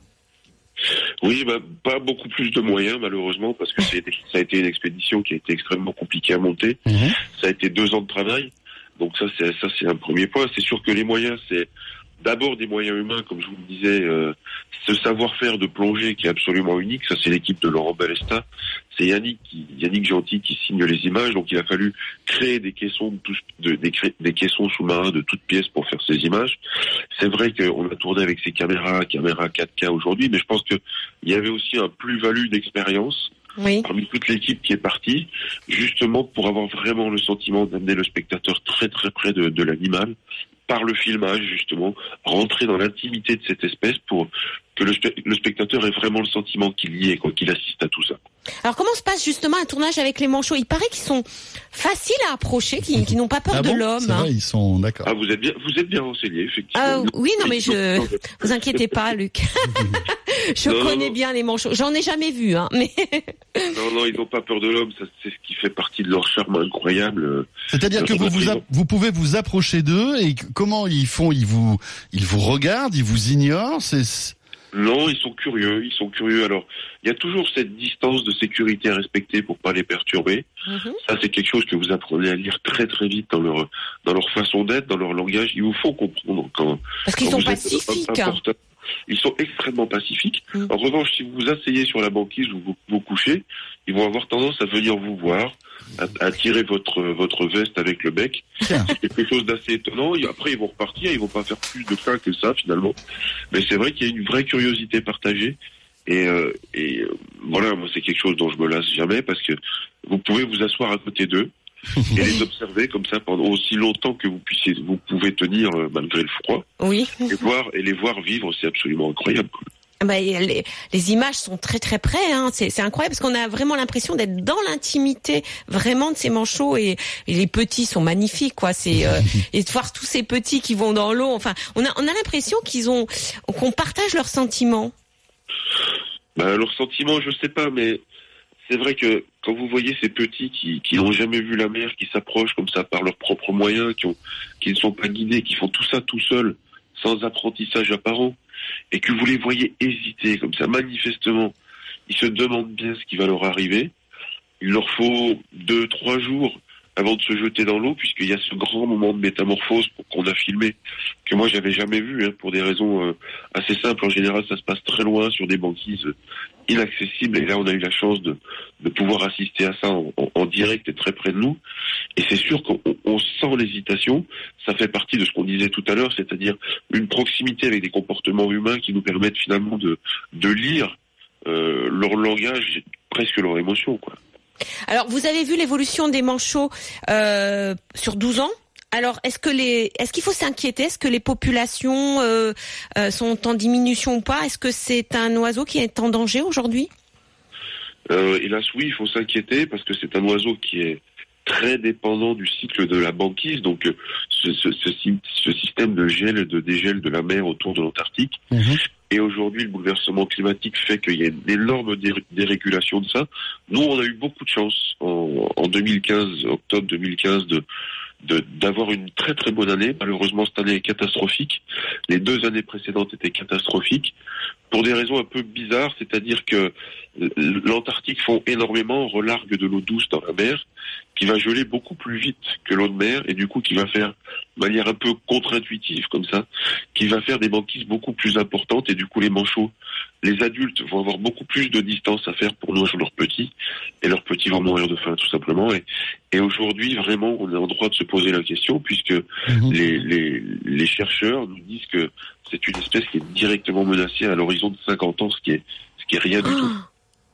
Oui, bah, pas beaucoup plus de moyens malheureusement parce que ça a été une expédition qui a été extrêmement compliquée à monter. Mhm. Ça a été deux ans de travail. Donc ça, c'est ça, c'est un premier point. C'est sûr que les moyens, c'est d'abord des moyens humains, comme je vous le disais, euh, ce savoir-faire de plongée qui est absolument unique. Ça, c'est l'équipe de Laurent Balesta. C'est Yannick, qui, Yannick Gentil qui signe les images. Donc il a fallu créer des caissons, de tous- de- des, caissons sous-marins de toutes pièces pour faire ces images. C'est vrai qu'on a tourné avec ces caméras, caméras 4K aujourd'hui, mais je pense qu'il y avait aussi un plus-value d'expérience Oui. parmi toute l'équipe qui est partie, justement pour avoir vraiment le sentiment d'amener le spectateur très très près de, de l'animal, par le filmage justement, rentrer dans l'intimité de cette espèce pour que le, spe- le spectateur ait vraiment le sentiment qu'il y est, qu'il assiste à tout ça. Alors comment se passe justement un tournage avec les manchots? Il paraît qu'ils sont faciles à approcher, qu'ils n'ont pas peur Ah de bon? l'homme. C'est hein. ils sont d'accord. Ah, vous êtes bien, vous êtes bien renseigné, effectivement. Ah, oui, non, mais je- Vous inquiétez pas, Luc. je Non, connais non. bien les manchots. J'en ai jamais vu, hein. Mais Non, non, ils n'ont pas peur de l'homme, ça, c'est ce qui fait partie de leur charme incroyable. euh, C'est-à-dire que vous, vous, pouvez vous approcher d'eux et comment ils font? Ils vous, ils vous regardent, ils vous ignorent. C'est Non, ils sont curieux, ils sont curieux. Alors, il y a toujours cette distance de sécurité à respecter pour pas les perturber. Ça, c'est quelque chose que vous apprenez à lire très très vite dans leur dans leur façon d'être, dans leur langage. Il vous faut comprendre quand. Parce qu'ils sont pacifiques. hein. Ils sont extrêmement pacifiques. Mm. En revanche, si vous vous asseyez sur la banquise ou vous vous couchez, ils vont avoir tendance à venir vous voir, à, à tirer votre votre veste avec le bec. C'est quelque chose d'assez étonnant. Et après, ils vont repartir. Ils vont pas faire plus de cas que ça finalement. Mais c'est vrai qu'il y a une vraie curiosité partagée. Et, euh, et euh, voilà, moi c'est quelque chose dont je me lasse jamais parce que vous pouvez vous asseoir à côté d'eux et les observer comme ça pendant aussi longtemps que vous puissiez, vous pouvez tenir euh, malgré le froid oui. et voir et les voir vivre, c'est absolument incroyable. Ah bah, les, les images sont très très près. Hein. C'est incroyable parce qu'on a vraiment l'impression d'être dans l'intimité vraiment de ces manchots et, et les petits sont magnifiques quoi. C'est euh, et de voir tous ces petits qui vont dans l'eau. Enfin, on a on a l'impression qu'ils ont qu'on partage leurs sentiments. Bah, leur sentiment, je sais pas, mais c'est vrai que quand vous voyez ces petits qui, n'ont jamais vu la mer, qui s'approchent comme ça par leurs propres moyens, qui ne sont pas guidés, qui font tout ça tout seuls, sans apprentissage apparent, et que vous les voyez hésiter comme ça, manifestement, ils se demandent bien ce qui va leur arriver. Il leur faut deux, trois jours avant de se jeter dans l'eau, puisqu'il y a ce grand moment de métamorphose qu'on a filmé, que moi j'avais jamais vu, hein, pour des raisons euh, assez simples. En général, ça se passe très loin sur des banquises inaccessibles, et là on a eu la chance de, de pouvoir assister à ça en, direct et très près de nous. Et c'est sûr qu'on on sent l'hésitation. Ça fait partie de ce qu'on disait tout à l'heure, c'est-à-dire une proximité avec des comportements humains qui nous permettent finalement de, de lire euh, leur langage, presque leur émotion, quoi. Alors, vous avez vu l'évolution des manchots euh, sur 12 ans? Alors, est-ce que les, est-ce qu'il faut s'inquiéter? Est-ce que les populations euh, euh, sont en diminution ou pas? Est-ce que c'est un oiseau qui est en danger aujourd'hui? Euh, hélas, oui, il faut s'inquiéter parce que c'est un oiseau qui est très dépendant du cycle de la banquise, donc ce, ce, ce, sy- ce système de gel et de dégel de la mer autour de l'Antarctique. Et aujourd'hui, le bouleversement climatique fait qu'il y a une énorme dé- dérégulation de ça. Nous, on a eu beaucoup de chance en, en 2015, octobre 2015, de de- d'avoir une très très bonne année. Malheureusement, cette année est catastrophique. Les deux années précédentes étaient catastrophiques pour des raisons un peu bizarres, c'est-à-dire que l'Antarctique fond énormément, relargue de l'eau douce dans la mer, qui va geler beaucoup plus vite que l'eau de mer, et du coup qui va faire, de manière un peu contre-intuitive comme ça, qui va faire des banquises beaucoup plus importantes, et du coup les manchots, les adultes vont avoir beaucoup plus de distance à faire pour nourrir leurs petits, et leurs petits vont mourir de faim tout simplement. Et, et aujourd'hui, vraiment, on est en droit de se poser la question, puisque les, les, les chercheurs nous disent que c'est une espèce qui est directement menacée à l'horizon de 50 ans, ce qui est, ce qui est rien du tout.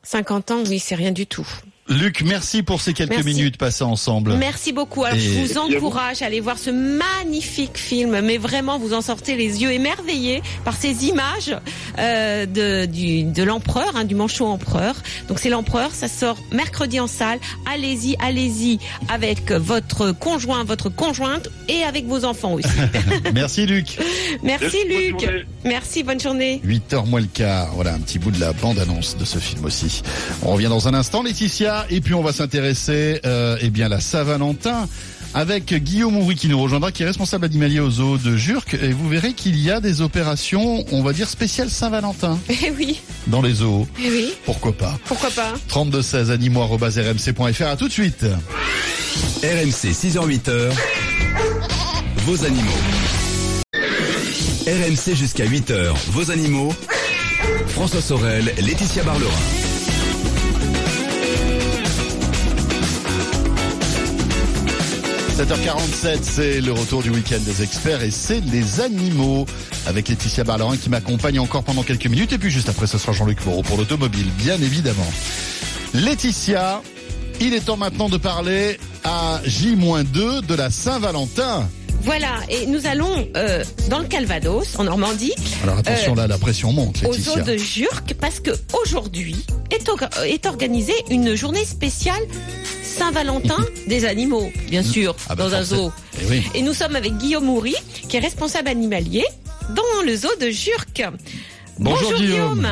50 ans, oui, c'est rien du tout. Luc, merci pour ces quelques Merci. minutes passées ensemble. Merci beaucoup. Alors, Et- je vous. encourage à aller voir ce magnifique film, mais vraiment, vous en sortez les yeux émerveillés par ces images euh, de, du, de l'empereur, hein, du manchot empereur. Donc, c'est l'empereur, ça sort mercredi en salle. Allez-y, allez-y avec votre conjoint, votre conjointe et avec vos enfants aussi. Merci Luc. Merci, Luc. Merci, bonne journée. 8h moins le quart. Voilà un petit bout de la bande-annonce de ce film aussi. On revient dans un instant, Laetitia, et puis on va s'intéresser euh, eh bien à la Saint-Valentin avec Guillaume Houry qui nous rejoindra, qui est responsable animalier au zoo de Jurc. Et vous verrez qu'il y a des opérations, on va dire spéciales Saint-Valentin Eh oui, dans les zoos. eh oui, Pourquoi pas pourquoi pas 32 16 animaux@rmc.fr. À tout de suite. RMC 6h-8h, vos animaux. RMC jusqu'à 8h, vos animaux. François Sorel, Laetitia Barlerin. 7h47, c'est le retour du week-end des experts et c'est les animaux avec Laetitia Barlerin qui m'accompagne encore pendant quelques minutes et puis juste après ce sera Jean-Luc Moreau pour l'automobile, bien évidemment. Laetitia, il est temps maintenant de parler à J-2 de la Saint-Valentin. Voilà, et nous allons euh, dans le Calvados, en Normandie. Alors attention Euh, là, la pression monte, au Laetitia. zoo de Jurc parce que aujourd'hui est organisée une journée spéciale Saint-Valentin des animaux, bien sûr, Ah bah dans un zoo. Eh oui. Et nous sommes avec Guillaume Houry, qui est responsable animalier dans le zoo de Jurc. Bonjour, Guillaume.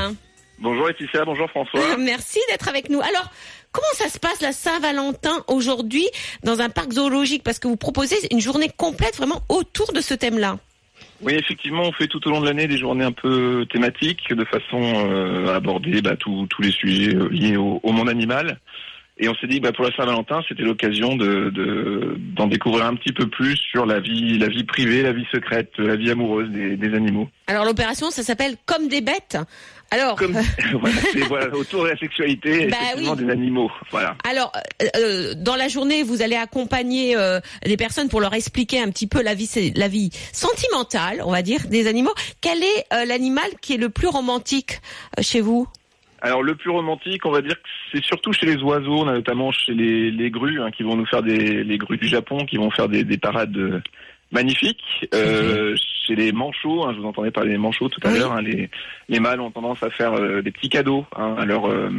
Bonjour Laetitia, bonjour François. Merci d'être avec nous. Alors, comment ça se passe la Saint-Valentin aujourd'hui dans un parc zoologique? Parce que vous proposez une journée complète vraiment autour de ce thème-là. Oui, effectivement, on fait tout au long de l'année des journées un peu thématiques de façon euh, à aborder bah, tous tous les sujets euh, liés au, au monde animal. Et on s'est dit bah, pour la Saint-Valentin, c'était l'occasion de de- d'en découvrir un petit peu plus sur la vie, la vie privée, la vie secrète, la vie amoureuse des, des animaux. Alors l'opération, ça s'appelle Comme des bêtes. Alors, voilà, c'est voilà, autour de la sexualité, Bah oui. des animaux. Voilà. Alors, euh, euh, dans la journée, vous allez accompagner euh, des personnes pour leur expliquer un petit peu la vie, la vie sentimentale, on va dire, des animaux. Quel est euh, l'animal qui est le plus romantique euh, chez vous? Alors le plus romantique, on va dire que c'est surtout chez les oiseaux, notamment chez les, grues hein, qui vont nous faire des les grues du Japon, qui vont faire des, des parades euh, magnifiques. Euh, chez les manchots, hein, je vous entendais parler des manchots tout à l'heure, hein, les les mâles ont tendance à faire euh, des petits cadeaux hein, à leur euh,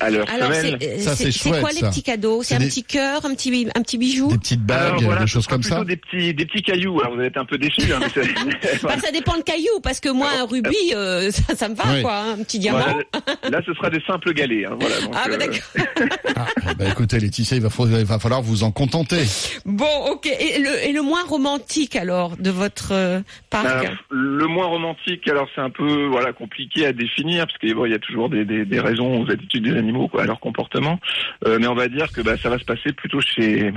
à leur Alors, femelle. c'est euh, c'est- c'est quoi les petits cadeaux? C'est un petit cœur, un petit un petit bijou? Des petites bagues, Alors, voilà, des choses comme plutôt ça. Des petits des petits cailloux. Alors vous être un peu déçus. Hein, Bah, ça dépend le caillou, parce que moi, un rubis, euh, ça, ça me va, Oui. quoi, hein, un petit diamant. Voilà, là, ce sera des simples galets. Hein, voilà, donc, Ah, bah, d'accord. Eh ben, écoutez Laetitia, il va, falloir, il va falloir vous en contenter. Bon, ok. Et le, et le moins romantique alors de votre parc Euh, le moins romantique, alors c'est un peu voilà compliqué à définir parce qu'il bon, y a toujours des, des, des raisons aux attitudes des animaux, quoi, à leur comportement. Euh, mais on va dire que bah, ça va se passer plutôt chez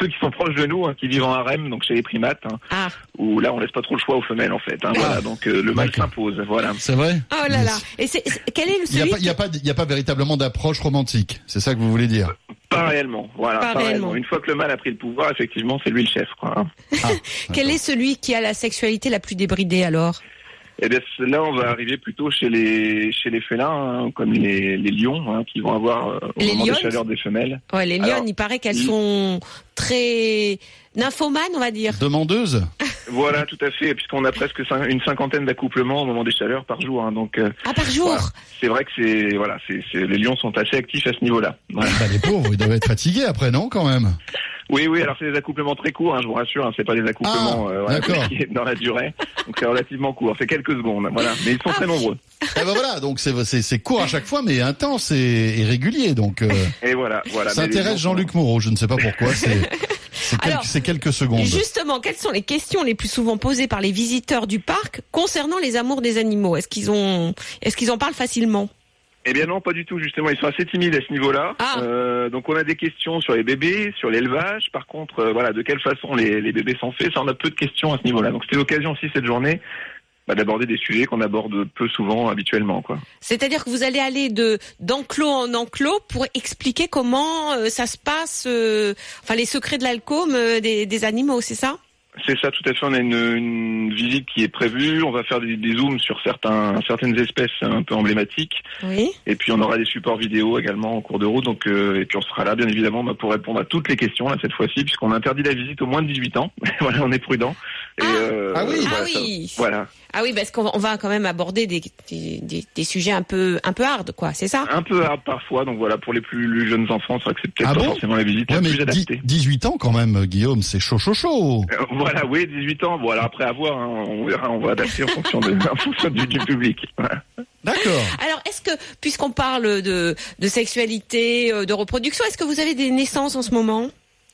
ceux qui sont proches de nous, hein, qui vivent en harem, donc chez les primates, hein, Ah. Où là on laisse pas trop le choix aux femelles en fait. Hein, voilà, donc euh, le mâle s'impose. Voilà. C'est vrai Oh là là. Et c'est, quel est le Il n'y a, pas- a, a véritablement d'approche romantique. C'est ça que vous voulez dire Pas réellement. Voilà, Pas pas, réellement. réellement. Une fois que le mâle a pris le pouvoir, effectivement, c'est lui le chef. Quoi. hein. Quel est celui qui a la sexualité la plus débridée alors Et bien là, on va arriver plutôt chez les chez les félins, hein, comme les, les lions, hein, qui vont avoir euh, au Les moment des lionnes chaleurs des femelles. Ouais, les Alors, lionnes, il paraît qu'elles sont très nymphomanes, on va dire. Demandeuse Voilà, tout à fait, puisqu'on a presque une cinquantaine d'accouplements au moment des chaleurs par jour. hein, donc, euh, Ah, par jour voilà. c'est vrai que c'est voilà, c'est c'est- les lions sont assez actifs à ce niveau-là. Voilà. Bah, Les pauvres, ils doivent être fatigués après, non, quand même? Oui, oui, alors c'est des accouplements très courts, hein, je vous rassure, hein, c'est pas des accouplements Ah, euh, voilà, qui est dans la durée, donc c'est relativement court, c'est quelques secondes, voilà, mais ils sont très nombreux. Eh ben voilà, donc c'est court à chaque fois, mais intense et, et régulier. Donc, euh, Et voilà, voilà. ça intéresse Jean-Luc Moreau. Je ne sais pas pourquoi. C'est c'est quelques, quelques secondes. Justement, quelles sont les questions les plus souvent posées par les visiteurs du parc concernant les amours des animaux? Est-ce qu'ils ont, est-ce qu'ils en parlent facilement? Eh bien non, pas du tout, justement, ils sont assez timides à ce niveau-là. Ah. Euh, donc on a des questions sur les bébés, sur l'élevage, par contre, euh, voilà, de quelle façon les, les bébés sont faits, ça on a peu de questions à ce niveau-là. Donc c'était l'occasion aussi cette journée bah, d'aborder des sujets qu'on aborde peu souvent habituellement, quoi. C'est-à-dire que vous allez aller de d'enclos en enclos pour expliquer comment euh, ça se passe, euh, enfin les secrets de l'alcool des, des animaux, c'est ça? C'est ça, tout à fait. On a une, une visite qui est prévue. On va faire des, des zooms sur certains, certaines espèces un peu emblématiques. Oui. Et puis on aura des supports vidéo également en cours de route. Donc euh, et puis on sera là, bien évidemment, bah, pour répondre à toutes les questions là cette fois-ci, puisqu'on interdit la visite aux moins de 18 ans. voilà, on est prudent. Et, euh, Ah oui. voilà, Ah ça- oui. voilà. Ah oui, parce qu'on va, quand même aborder des, des, des- des sujets un peu un peu hard, quoi. C'est ça? Un peu hard parfois. Donc voilà, pour les plus jeunes enfants, c'est vrai que c'est peut-être Ah pas bon? forcément la visite Ouais, la mais plus adaptée. 18 ans quand même, Guillaume, c'est chaud, chaud, chaud. Euh, Voilà, oui, 18 ans. Voilà, après avoir, hein, on verra, on va adapter en fonction, de, en fonction du, du public. Voilà. D'accord. Alors, est-ce que, puisqu'on parle de, de sexualité, euh, de reproduction, est-ce que vous avez des naissances en ce moment?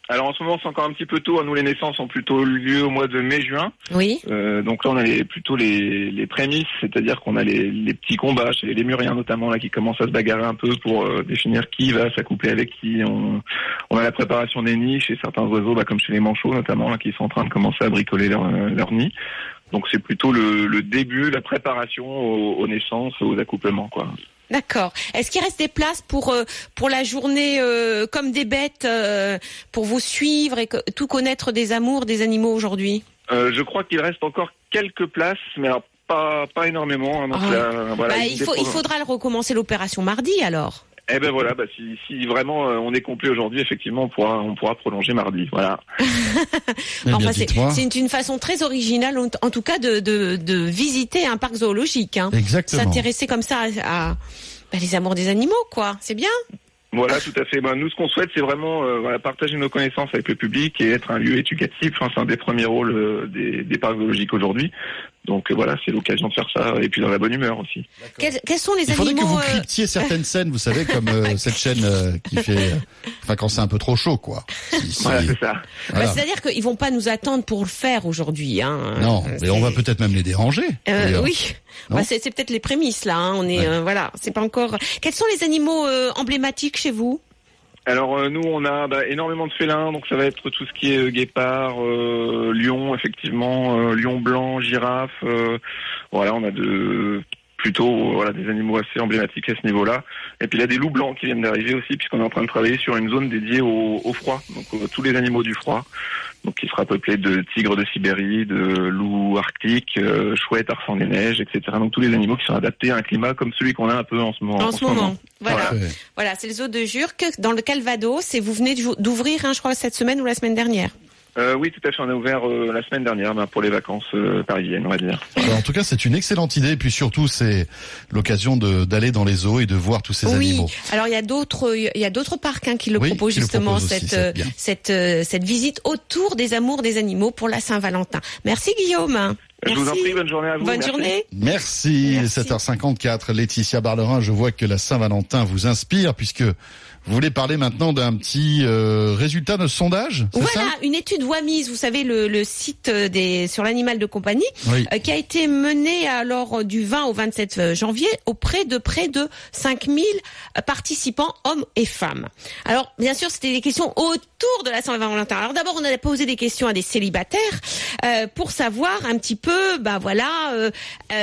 Alors en ce moment, c'est encore un petit peu tôt. Nous, les naissances ont plutôt lieu au mois de mai-juin. Oui. Euh, donc là, on a les- plutôt les, les prémices, c'est-à-dire qu'on a les, les petits combats chez les lémuriens notamment là qui commencent à se bagarrer un peu pour euh, définir qui va s'accoupler avec qui. On, on a la préparation des nids chez certains oiseaux, bah, comme chez les manchots notamment, là, qui sont en train de commencer à bricoler leur, euh, leur nid. Donc c'est plutôt le, le début, la préparation aux, aux naissances, aux accouplements, quoi. D'accord. Est-ce qu'il reste des places pour euh, pour la journée euh, comme des bêtes euh, pour vous suivre et que- tout connaître des amours des animaux aujourd'hui? Euh, je crois qu'il reste encore quelques places, mais alors pas pas énormément. hein. donc Ah. là, voilà, Bah, il, faut, il faudra le recommencer l'opération mardi alors. Eh ben voilà, bah, si, si vraiment euh, on est complet aujourd'hui, effectivement, on pourra on pourra prolonger mardi. Voilà. Eh Enfin, c'est une, une façon très originale, en, en tout cas, de, de, de visiter un parc zoologique. Hein. Exactement. S'intéresser comme ça à, à bah, les amours des animaux, quoi. C'est bien. Voilà, tout à fait. Ben, nous, ce qu'on souhaite, c'est vraiment euh, voilà, partager nos connaissances avec le public et être un lieu éducatif. Enfin, c'est un des premiers rôles euh, des, des parcs zoologiques aujourd'hui. Donc euh, voilà, c'est l'occasion de faire ça et puis dans la bonne humeur aussi. Quels, quels sont les Il faudrait que animaux vous euh, cryptiez certaines scènes, vous savez, comme euh, cette chaîne euh, qui fait, euh, enfin quand c'est un peu trop chaud, quoi. Si- si- Voilà, c'est ça. bah. C'est-à-dire qu'ils vont pas nous attendre pour le faire aujourd'hui. Hein. Non, Euh, mais on va peut-être même les déranger. Euh, oui, bah, c'est c'est peut-être les prémices là. Hein. On est Ouais. euh, voilà, c'est pas encore. Quels sont les animaux euh, emblématiques chez vous? Alors euh, nous, on a bah, énormément de félins, donc ça va être tout ce qui est euh, guépard, euh, lion, effectivement, lion blanc, girafe. voilà, on a de plutôt voilà des animaux assez emblématiques à ce niveau-là. Et puis il y a des loups blancs qui viennent d'arriver aussi, puisqu'on est en train de travailler sur une zone dédiée au, au froid, donc euh, tous les animaux du froid, donc qui sera peuplée de tigres de Sibérie, de loups arctiques, euh, chouettes, arsans des neiges, etc. Donc tous les animaux qui sont adaptés à un climat comme celui qu'on a un peu en ce moment. en, ce moment Voilà, voilà, c'est le zoo de Jurques dans le Calvados. Et vous venez d'ouvrir, hein, je crois, cette semaine ou la semaine dernière. Euh, oui, tout à fait. On a ouvert euh, la semaine dernière ben, pour les vacances euh, parisiennes, on va dire. Alors, en tout cas, c'est une excellente idée. Et puis surtout, c'est l'occasion de- d'aller dans les zoos et de voir tous ces oui. animaux. Alors il y a d'autres, il y a d'autres parcs hein, qui le Oui, proposent qui le justement cette euh, cette euh, cette visite autour des amours des animaux pour la Saint-Valentin. Merci Guillaume. Je vous en Merci. prie, bonne journée à vous. Bonne Merci. journée. Merci, Merci. 7h54. Laetitia Barlerin, je vois que la Saint-Valentin vous inspire puisque vous voulez parler maintenant d'un petit euh, résultat de sondage, Voilà, ça? une étude Wamise, vous savez, le, le site euh, des, sur l'animal de compagnie, Oui. euh, qui a été menée alors du 20 au 27 janvier auprès de près de 5000 participants, hommes et femmes. Alors, bien sûr, c'était des questions autour de la Saint-Valentin. Alors d'abord, on a posé des questions à des célibataires euh, pour savoir un petit peu, bah voilà,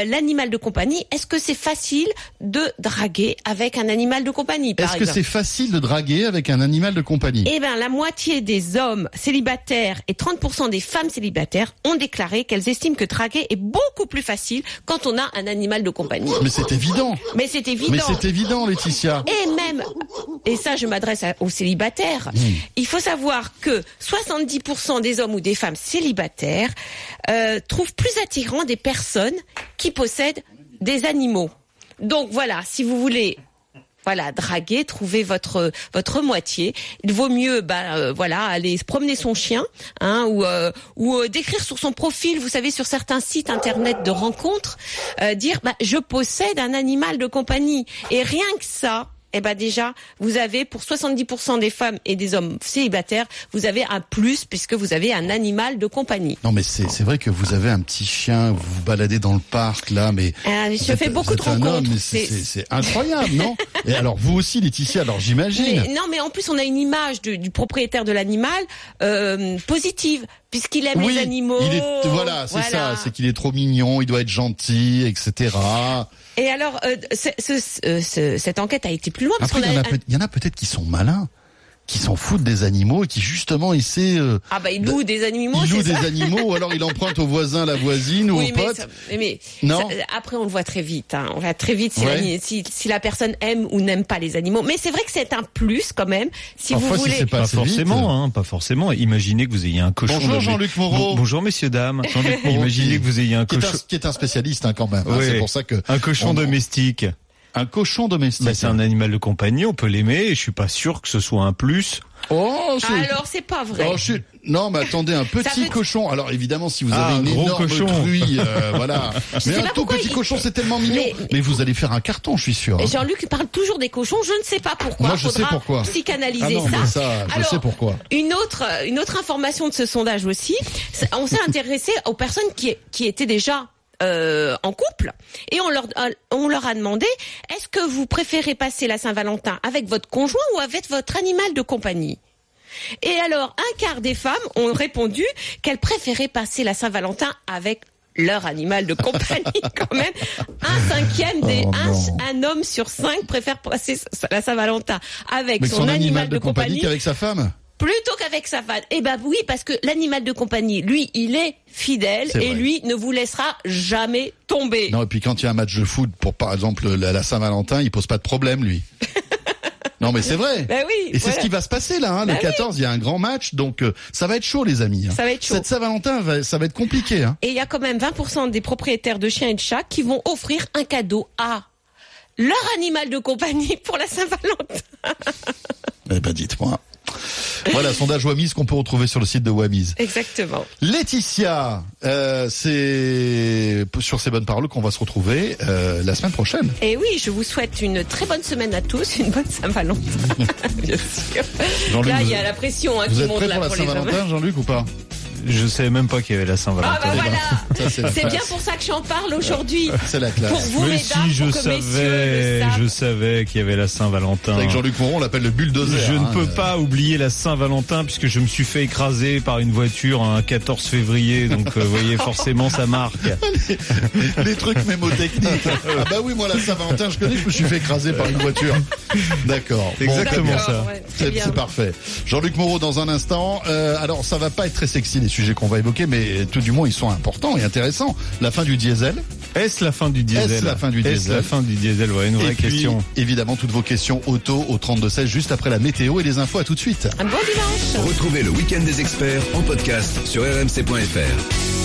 l'animal de compagnie. Est-ce que c'est facile de draguer avec un animal de compagnie, Est-ce que c'est facile de draguer avec un animal de compagnie eh bien, la moitié des hommes célibataires et 30% des femmes célibataires ont déclaré qu'elles estiment que draguer est beaucoup plus facile quand on a un animal de compagnie. Mais c'est évident. Mais c'est évident. Mais c'est évident, Laetitia. Et même, et ça je m'adresse aux célibataires, il faut savoir que 70% des hommes ou des femmes célibataires euh, trouvent plus attirant des personnes qui possèdent des animaux. Donc voilà, si vous voulez voilà, draguer, trouver votre votre moitié. Il vaut mieux, bah euh, voilà, aller promener son chien, hein, ou euh, ou euh, d'écrire sur son profil, vous savez, sur certains sites internet de rencontres, euh, dire, bah je possède un animal de compagnie. Et rien que ça. Eh ben déjà, vous avez pour 70% des femmes et des hommes célibataires, vous avez un plus puisque vous avez un animal de compagnie. Non mais c'est vrai que vous avez un petit chien, vous vous baladez dans le parc là, mais Euh, je êtes- fais beaucoup mais c'est- incroyable, non Et alors vous aussi, Laetitia, alors j'imagine. Non, mais en plus, on a une image de- du propriétaire de l'animal euh, positive, puisqu'il aime Oui, les animaux. il est voilà, c'est ça, c'est qu'il est trop mignon, il doit être gentil, etc. Et alors, euh, ce- ce- euh, ce- cette enquête a été plus loin. Parce Après, y a, il y en a peut-être qui sont malins, qui s'en foutent des animaux et qui justement essaient. euh, Ah bah, il loue des animaux, il loue des ça animaux, ou alors il emprunte au voisin, la voisine ou oui, au mais, pote. ça- mais Non. ça- après on le voit très vite. Hein. On voit très vite si, Ouais. l'ani- si, si la personne aime ou n'aime pas les animaux. Mais c'est vrai que c'est un plus quand même. Si Parfois, vous si voulez. c'est pas Pas forcément, hein, pas forcément. Imaginez que vous ayez un cochon. Bonjour, Jean-Luc Moreau. Bon- bonjour messieurs dames. Jean-Luc Moreau, Imaginez qui- que vous ayez un qui est un, cochon. qui est un spécialiste hein, quand même. hein, Ouais. c'est pour ça que Un cochon on- domestique. Un cochon domestique. Bah, c'est un animal de compagnie, on peut l'aimer. Et je suis pas sûr que ce soit un plus. Oh, c'est- Alors c'est pas vrai. Oh, je suis- Non, mais attendez, un petit cochon. Alors évidemment, si vous Ah, avez un une gros énorme cochon. truie, euh, voilà. sais Mais un tout petit il- cochon, c'est tellement mignon. Mais, Mais- vous allez faire un carton, je suis sûr. hein. Et Jean-Luc parle toujours des cochons. Je ne sais pas pourquoi. Moi, je sais Faudra pourquoi. Psychanalyser Ah non, ça. mais ça, je Alors, sais pourquoi. Une autre, une autre information de ce sondage aussi, on s'est intéressé aux personnes qui, qui étaient déjà euh, en couple et on leur, on leur a demandé est-ce que vous préférez passer la Saint-Valentin avec votre conjoint ou avec votre animal de compagnie? Et alors, un quart des femmes ont répondu qu'elles préféraient passer la Saint-Valentin avec leur animal de compagnie quand même. Un cinquième des Oh un, un homme sur cinq préfère passer la Saint-Valentin avec son, animal, de compagnie qu'avec sa femme? Plutôt qu'avec sa femme. Eh ben oui, parce que l'animal de compagnie, lui, il est fidèle et vrai. lui ne vous laissera jamais tomber. Non, et puis quand il y a un match de foot pour par exemple la, la Saint-Valentin, il pose pas de problème lui. non, mais c'est vrai. Ben oui. Et c'est voilà. ce qui va se passer là, hein, le oui. 14, il y a un grand match, donc euh, ça va être chaud les amis. hein. Ça va être chaud. Cette Saint-Valentin, va- ça va être compliqué. Hein. Et il y a quand même 20% des propriétaires de chiens et de chats qui vont offrir un cadeau à leur animal de compagnie pour la Saint-Valentin. Eh ben dites-moi. Voilà, sondage Wamise qu'on peut retrouver sur le site de Wamise. Exactement. Laetitia, euh, c'est sur ces bonnes paroles qu'on va se retrouver euh, la semaine prochaine. Et oui, je vous souhaite une très bonne semaine à tous, une bonne Saint-Valentin. Bien sûr. Là, il y a la pression hein, Vous qui êtes monte prêt là pour la pour hommes. Saint-Valentin, Jean-Luc, ou pas? Je savais même pas qu'il y avait la Saint-Valentin. Ah bah voilà. C'est bien pour ça que j'en parle aujourd'hui. C'est la classe. Pour vous, Mais mesdames, si je pour que savais, je savais qu'il y avait la Saint-Valentin. Avec Jean-Luc Moreau, on l'appelle le bulldozer. Je ne hein. peux pas oublier la Saint-Valentin puisque je me suis fait écraser par une voiture un 14 février. Donc, euh, vous voyez, forcément, ça marque. Les trucs mémotechniques. ah bah oui, moi la Saint-Valentin, je connais, je me suis fait écraser par une voiture. D'accord. Exactement ça. Ouais, c'est parfait. Jean-Luc Moreau dans un instant. Euh, alors ça va pas être très sexy les sujets qu'on va évoquer, mais tout du moins ils sont importants et intéressants. La fin du diesel. Est-ce la fin du diesel Est-ce la fin du Est-ce diesel la fin du diesel Ouais, une vraie et puis, question. évidemment toutes vos questions auto au 3216 juste après la météo et les infos. À tout de suite. Un bon dimanche. Retrouvez le week-end des experts en podcast sur rmc.fr.